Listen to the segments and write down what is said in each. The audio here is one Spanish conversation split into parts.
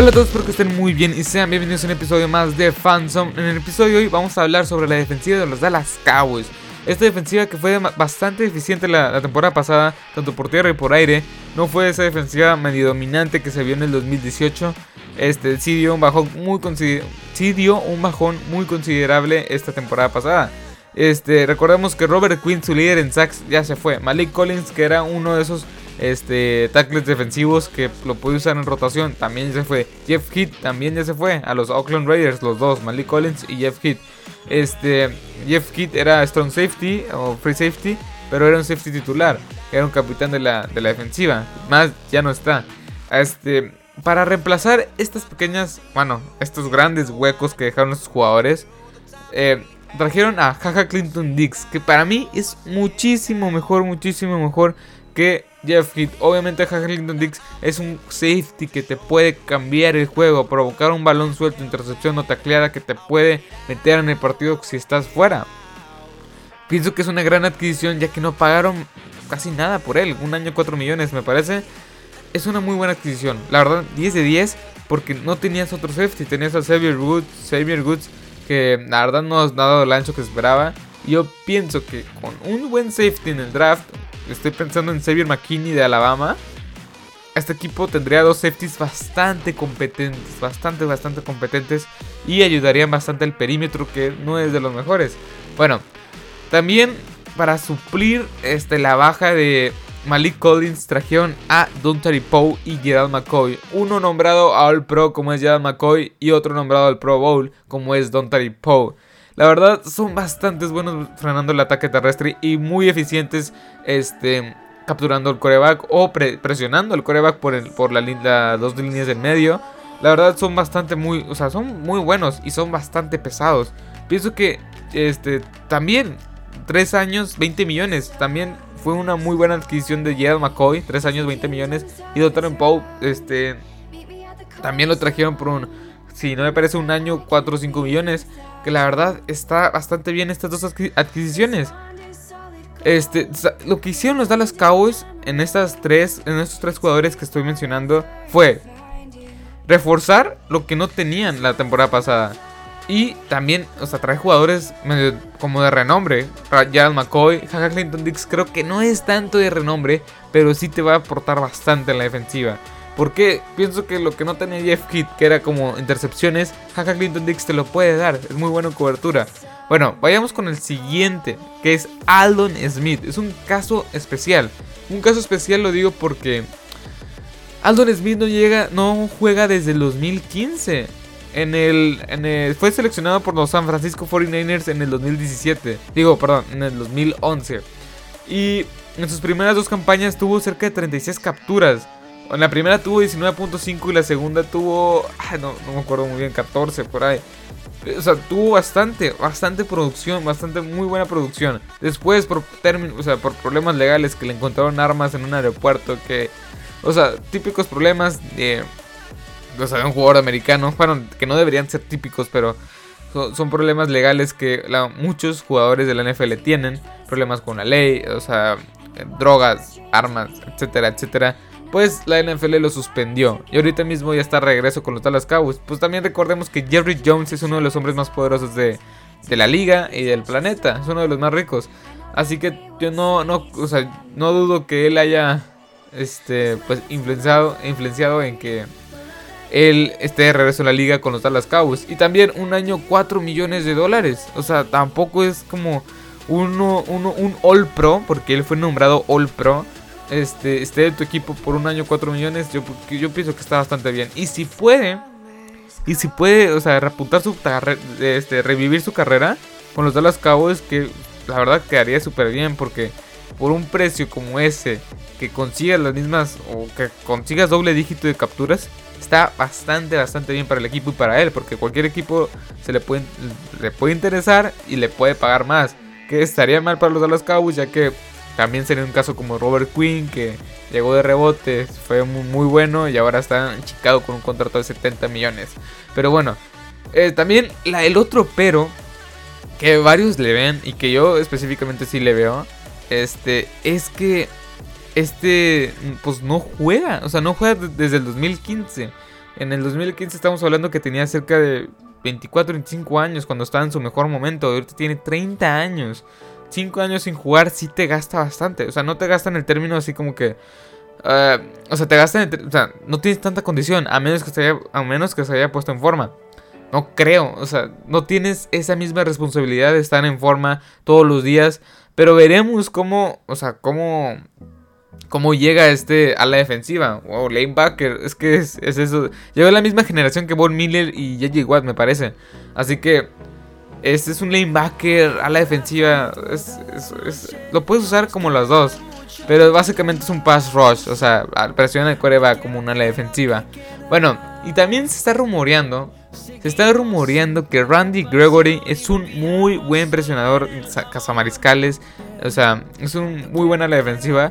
Hola a todos, espero que estén muy bien y sean bienvenidos a un episodio más de Fansome. En el episodio de hoy vamos a hablar sobre la defensiva de los Dallas Cowboys. Esta defensiva que fue bastante eficiente la, la, temporada pasada, tanto por tierra y por aire. No fue esa defensiva medio dominante que se vio en el 2018. Este sí dio un bajón muy, sí dio un bajón muy considerable esta temporada pasada. Este, recordemos que Robert Quinn, su líder en sacks, ya se fue. Malik Collins, que era uno de esos este, tackles defensivos que lo puede usar en rotación, también se fue. Jeff Heath también ya se fue a los Oakland Raiders, los dos, Malik Collins y Jeff Heath. Este, Jeff Heath era strong safety o free safety, pero era un safety titular, era un capitán de la, de la defensiva. Más ya no está. Este, para reemplazar estas pequeñas, bueno, estos grandes huecos que dejaron los jugadores, eh, trajeron a Jaja Clinton Dix, que para mí es muchísimo mejor, muchísimo mejor que Jeff Heath. Obviamente Jaja Clinton Dix es un safety que te puede cambiar el juego, provocar un balón suelto, intercepción o tacleada que te puede meter en el partido si estás fuera. Pienso que es una gran adquisición ya que no pagaron casi nada por él, un año 4 millones me parece. Es una muy buena adquisición, la verdad 10 de 10 porque no tenías otro safety, tenías a Xavier Woods, Xavier Woods que la verdad no ha dado el ancho que esperaba. Yo pienso que con un buen safety en el draft, estoy pensando en Xavier McKinney de Alabama, este equipo tendría dos safeties bastante competentes, bastante, bastante competentes y ayudarían bastante al perímetro que no es de los mejores. Bueno, también para suplir este, la baja de Malik Collins trajeron a Dontari Poe y Gerald McCoy. Uno nombrado All Pro como es Gerald McCoy y otro nombrado al Pro Bowl como es Dontari Poe. La verdad son bastante buenos frenando el ataque terrestre y muy eficientes este, capturando el coreback o presionando el coreback por, el, por la, dos líneas del medio. La verdad son bastante muy, o sea, son muy buenos y son bastante pesados. Pienso que este también 3 años, 20 millones. También fue una muy buena adquisición de Gerald McCoy, 3 años, 20 millones. Y Dr. Poe, este, también lo trajeron por un, si no me parece, un año, 4 o 5 millones. Que la verdad está bastante bien estas dos adquisiciones. Este, lo que hicieron los Dallas Cowboys en estas tres, en estos tres jugadores que estoy mencionando fue reforzar lo que no tenían la temporada pasada. Y también, o sea, trae jugadores como de renombre. Gerald McCoy, Jaja Clinton Dix creo que no es tanto de renombre, pero sí te va a aportar bastante en la defensiva. Porque pienso que lo que no tenía Jeff Kidd, que era como intercepciones, Jaja Clinton Dix te lo puede dar. Es muy bueno en cobertura. Bueno, vayamos con el siguiente, que es Aldon Smith. Es un caso especial. Un caso especial lo digo porque Aldon Smith no llega, no juega desde el 2015. En el, fue seleccionado por los San Francisco 49ers en el 2017. Digo, perdón, en el 2011. Y en sus primeras dos campañas tuvo cerca de 36 capturas. En la primera tuvo 19.5 y la segunda tuvo, no, me acuerdo muy bien, 14 por ahí. O sea, tuvo bastante, bastante producción, bastante muy buena producción. Después, por, o sea, por problemas legales que le encontraron armas en un aeropuerto, que, o sea, típicos problemas de o sea, un jugador americano, bueno, que no deberían ser típicos, pero son, problemas legales que muchos jugadores de la NFL tienen, problemas con la ley, o sea, drogas, armas, etcétera, etcétera. Pues la NFL lo suspendió y ahorita mismo ya está regreso con los Dallas Cowboys. Pues también recordemos que Jerry Jones es uno de los hombres más poderosos de, la liga y del planeta, es uno de los más ricos. Así que yo no, no, o sea, no dudo que él haya este, pues, influenciado, influenciado en que él esté de regreso en la liga con los Dallas Cowboys. Y también un año 4 millones de dólares. O sea, tampoco es como uno, un All Pro, porque él fue nombrado All Pro. Este, esté en tu equipo por un año 4 millones, yo, yo pienso que está bastante bien. Y si puede, y si puede, o sea, repuntar su este, revivir su carrera con los Dallas Cowboys, que la verdad quedaría súper bien, porque por un precio como ese, que consigas las mismas, o que consigas doble dígito de capturas, está bastante, bastante bien para el equipo y para él, porque cualquier equipo se le puede, le puede interesar y le puede pagar más. Que estaría mal para los Dallas Cowboys, ya que también sería un caso como Robert Quinn, que llegó de rebote, fue muy, bueno y ahora está en Chicago con un contrato de 70 millones. Pero bueno, eh, también el otro pero que varios le ven y que yo específicamente sí le veo, este, es que este, pues no juega, o sea, no juega desde el 2015. En el 2015 estamos hablando que tenía cerca de 24, 25 años cuando estaba en su mejor momento. Ahorita tiene 30 años. 5 años sin jugar sí te gasta bastante. O sea, no te gasta en el término así como que... Eh, o sea, te gasta en el, O sea, no tienes tanta condición a menos, que se haya, a menos que se haya puesto en forma. No creo. O sea, no tienes esa misma responsabilidad de estar en forma todos los días. Pero veremos cómo... O sea, cómo cómo llega este a la defensiva. Wow, lanebacker, es que es, eso. Lleva la misma generación que Von Miller y JJ Watt, me parece. Así que este es un lanebacker a la defensiva. lo puedes usar como las dos. Pero básicamente es un pass rush. O sea, presiona el coreback como una a la defensiva. Bueno, y también se está rumoreando. Se está rumoreando que Randy Gregory es un muy buen presionador cazamariscales. O sea, es un muy buena la defensiva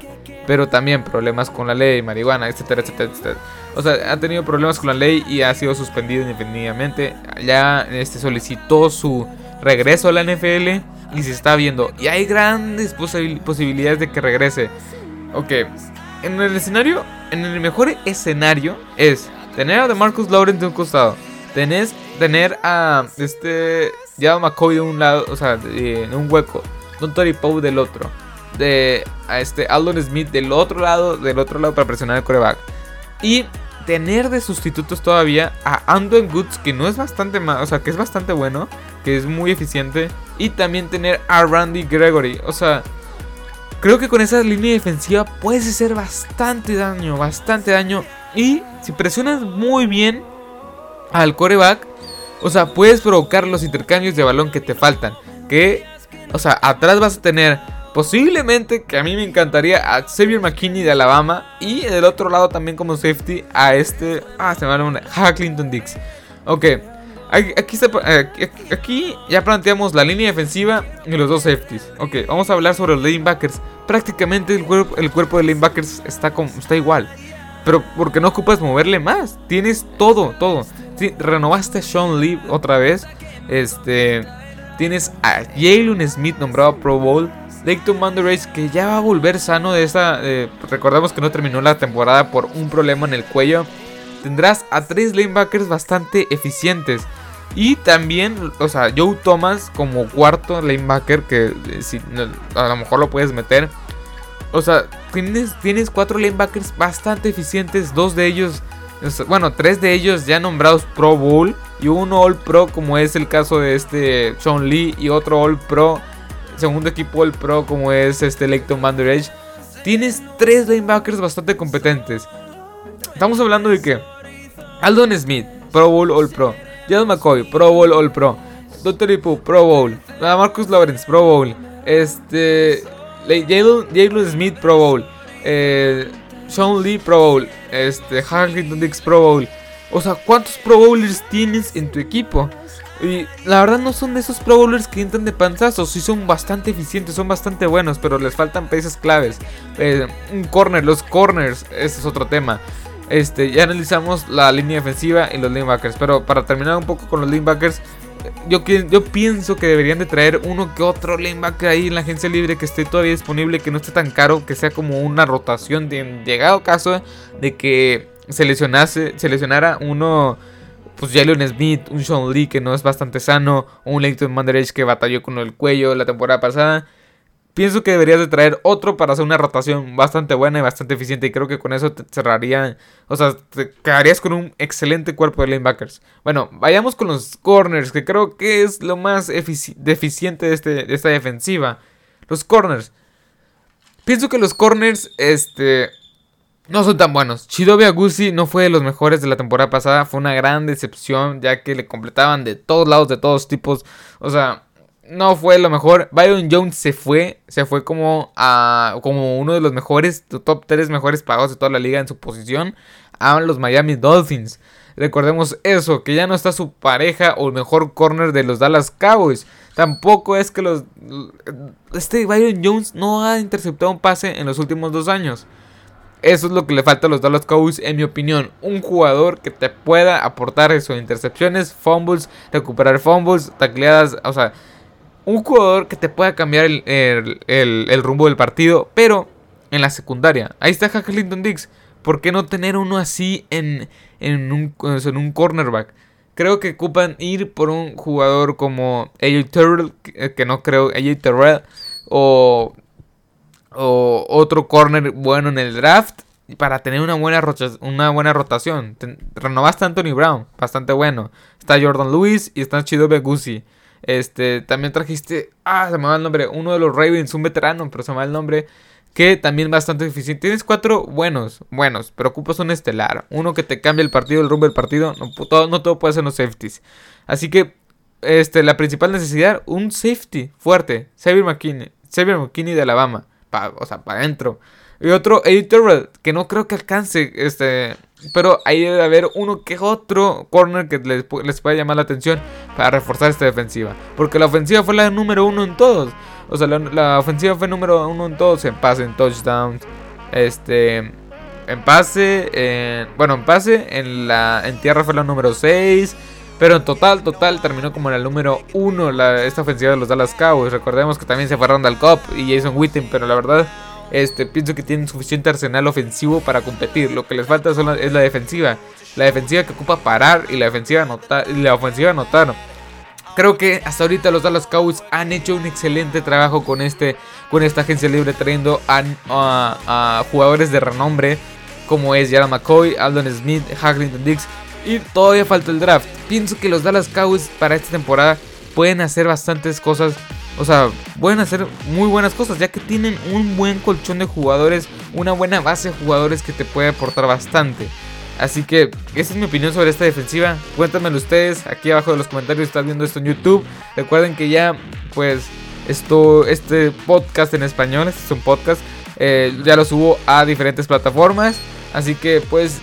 pero también problemas con la ley, marihuana, etcétera, etcétera, etcétera. O sea, ha tenido problemas con la ley y ha sido suspendido indefinidamente. Ya este, solicitó su regreso a la NFL y se está viendo. Y hay grandes posibilidades de que regrese. Ok, en el escenario, en el mejor escenario es tener a DeMarcus Lawrence de un costado. Tenés, tener a este ya McCoy de un lado, o sea, en un hueco. Don Tori Poe del otro de a este Aldon Smith del otro lado, del otro lado para presionar el coreback. Y tener de sustitutos todavía a Andon Goods, que no es bastante más, o sea, que es bastante bueno, que es muy eficiente. Y también tener a Randy Gregory, o sea, creo que con esa línea defensiva puedes hacer bastante daño, bastante daño. Y si presionas muy bien al coreback, o sea, puedes provocar los intercambios de balón que te faltan. Que, o sea, atrás vas a tener Posiblemente, que a mí me encantaría, a Xavier McKinney de Alabama. Y del otro lado también como safety a este... Ah, se me va a Clinton Dix. Ok. Aquí, aquí, ya planteamos la línea defensiva y los dos safeties. Ok, vamos a hablar sobre los lanebackers. Prácticamente el cuerpo, el cuerpo de lanebackers está, está igual. Pero porque no ocupas moverle más. Tienes todo, todo. renovaste a Sean Lee otra vez. Este. Tienes a Jalen Smith nombrado Pro Bowl. Leighton Race que ya va a volver sano de esta. recordemos que no terminó la temporada por un problema en el cuello. Tendrás a tres lanebackers bastante eficientes. Y también, o sea, Joe Thomas como cuarto lanebacker, que eh, si, a lo mejor lo puedes meter. O sea, tienes, tienes cuatro lanebackers bastante eficientes. Dos de ellos, bueno, tres de ellos ya nombrados Pro Bowl. Y uno All Pro, como es el caso de este Sean Lee. Y otro All Pro segundo equipo el Pro como es este Leighton Van tienes tres linebackers bastante competentes. Estamos hablando de que Aldon Smith, Pro Bowl All Pro, Jalen McCoy, Pro Bowl All Pro, Dr. Ipu, Pro Bowl, Marcus Lawrence, Pro Bowl, este Jalen Smith, Pro Bowl, eh, Sean Lee, Pro Bowl, este Harrington Dix, Pro Bowl. O sea, ¿cuántos Pro Bowlers tienes en tu equipo? Y la verdad no son de esos Pro Bowlers que entran de panzazos. Sí son bastante eficientes, son bastante buenos, pero les faltan piezas claves. Eh, un corner, los corners, ese es otro tema. Este, ya analizamos la línea defensiva y los linebackers. Pero para terminar un poco con los linebackers, yo, pienso que deberían de traer uno que otro linebacker ahí en la agencia libre que esté todavía disponible, que no esté tan caro, que sea como una rotación de llegado caso de que se lesionase, se lesionara uno pues Jalen Smith, un Sean Lee que no es bastante sano, un Leighton Manderage que batalló con el cuello la temporada pasada. Pienso que deberías de traer otro para hacer una rotación bastante buena y bastante eficiente. Y creo que con eso te cerraría. O sea, te quedarías con un excelente cuerpo de linebackers. Bueno, vayamos con los corners, que creo que es lo más deficiente de, este, de esta defensiva. Los corners. Pienso que los corners, este no son tan buenos. Chidobe Agusi no fue de los mejores de la temporada pasada. Fue una gran decepción, ya que le completaban de todos lados, de todos tipos. O sea, no fue lo mejor. Byron Jones se fue. Se fue como, a, como uno de los mejores, top 3 mejores pagados de toda la liga en su posición. A los Miami Dolphins. Recordemos eso, que ya no está su pareja o mejor corner de los Dallas Cowboys. Tampoco es que los... Este Byron Jones no ha interceptado un pase en los últimos dos años. Eso es lo que le falta a los Dallas Cowboys, en mi opinión. Un jugador que te pueda aportar eso: intercepciones, fumbles, recuperar fumbles, tacleadas. O sea, un jugador que te pueda cambiar el, rumbo del partido, pero en la secundaria. Ahí está Clinton Dix. ¿por qué no tener uno así en, en, un, en un cornerback? Creo que ocupan ir por un jugador como AJ Terrell, que, no creo, AJ Terrell, o, o otro corner bueno en el draft para tener una buena, una buena rotación. renovaste a Anthony Brown, bastante bueno. Está Jordan Lewis y está Chido Begusi. Este, también trajiste, ah, se me va el nombre, uno de los Ravens, un veterano, pero se me va el nombre que también bastante difícil. Tienes cuatro buenos, buenos, pero ocupas un estelar. Uno que te cambia el partido, el rumbo del partido. No todo, no todo puede ser los safeties. Así que, este, la principal necesidad, un safety fuerte. Xavier McKinney, Xavier McKinney de Alabama. O sea, para adentro. Y otro, editor que no creo que alcance, este... Pero ahí debe haber uno que otro corner que les, les pueda llamar la atención para reforzar esta defensiva. Porque la ofensiva fue la número uno en todos. O sea, la, ofensiva fue número uno en todos, en pase, en touchdowns, este, en pase, en, bueno, en pase, en la, en tierra fue la número 6. Pero en total, total, terminó como en el número 1 esta ofensiva de los Dallas Cowboys. Recordemos que también se fue Randall Cobb y Jason Witten, pero la verdad, este, pienso que tienen suficiente arsenal ofensivo para competir. Lo que les falta es la defensiva. La defensiva que ocupa parar y la defensiva anotar, y la ofensiva anotar. Creo que hasta ahorita los Dallas Cowboys han hecho un excelente trabajo con, este, con esta agencia libre, trayendo a, jugadores de renombre como es Jared McCoy, Aldon Smith, Haglington Dix. Y todavía falta el draft. Pienso que los Dallas Cowboys para esta temporada pueden hacer bastantes cosas. O sea, pueden hacer muy buenas cosas, ya que tienen un buen colchón de jugadores, una buena base de jugadores que te puede aportar bastante. Así que esa es mi opinión sobre esta defensiva. Cuéntamelo ustedes aquí abajo de los comentarios si viendo esto en YouTube. Recuerden que ya, pues, esto, este podcast en español, este es un podcast, eh, ya lo subo a diferentes plataformas. Así que, pues,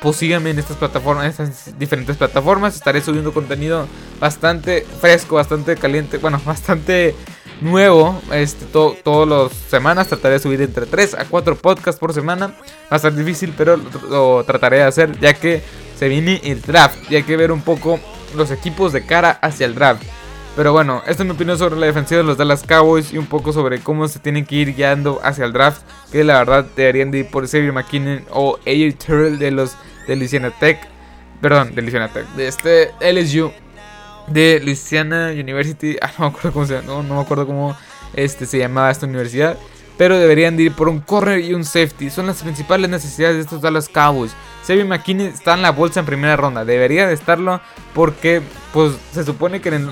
pues síganme en estas plataformas, en estas diferentes plataformas. Estaré subiendo contenido bastante fresco, bastante caliente, bueno, bastante nuevo. Este, todas las semanas trataré de subir entre 3 a 4 podcasts por semana. Va a ser difícil, pero lo, trataré de hacer ya que se viene el draft. Y hay que ver un poco los equipos de cara hacia el draft. Pero bueno, esta es mi opinión sobre la defensiva de los Dallas Cowboys y un poco sobre cómo se tienen que ir guiando hacia el draft. Que la verdad deberían de ir por Xavier McKinnon o AJ Turrell de los de Louisiana Tech. Perdón, de Louisiana Tech. De este LSU de Louisiana University. Ah, no me acuerdo cómo se, no, no me acuerdo cómo este, se llamaba esta universidad. Pero deberían de ir por un corner y un safety. Son las principales necesidades de estos Dallas Cowboys. Xavier McKinney está en la bolsa en primera ronda. Debería de estarlo porque pues se supone que en,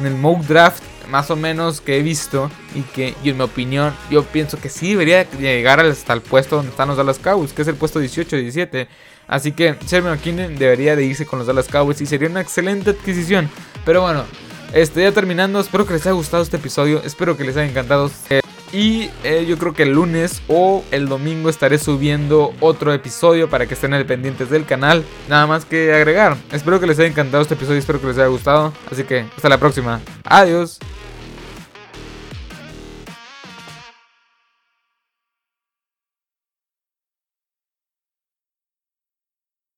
en el mock draft más o menos que he visto y que y en mi opinión yo pienso que sí debería llegar hasta el puesto donde están los Dallas Cowboys, que es el puesto 18-17. Así que Sherman McKinnon debería de irse con los Dallas Cowboys y sería una excelente adquisición. Pero bueno, este, ya terminando, espero que les haya gustado este episodio, espero que les haya encantado. Y eh, yo creo que el lunes o el domingo estaré subiendo otro episodio para que estén al pendientes del canal. Nada más que agregar. Espero que les haya encantado este episodio, espero que les haya gustado. Así que hasta la próxima. Adiós.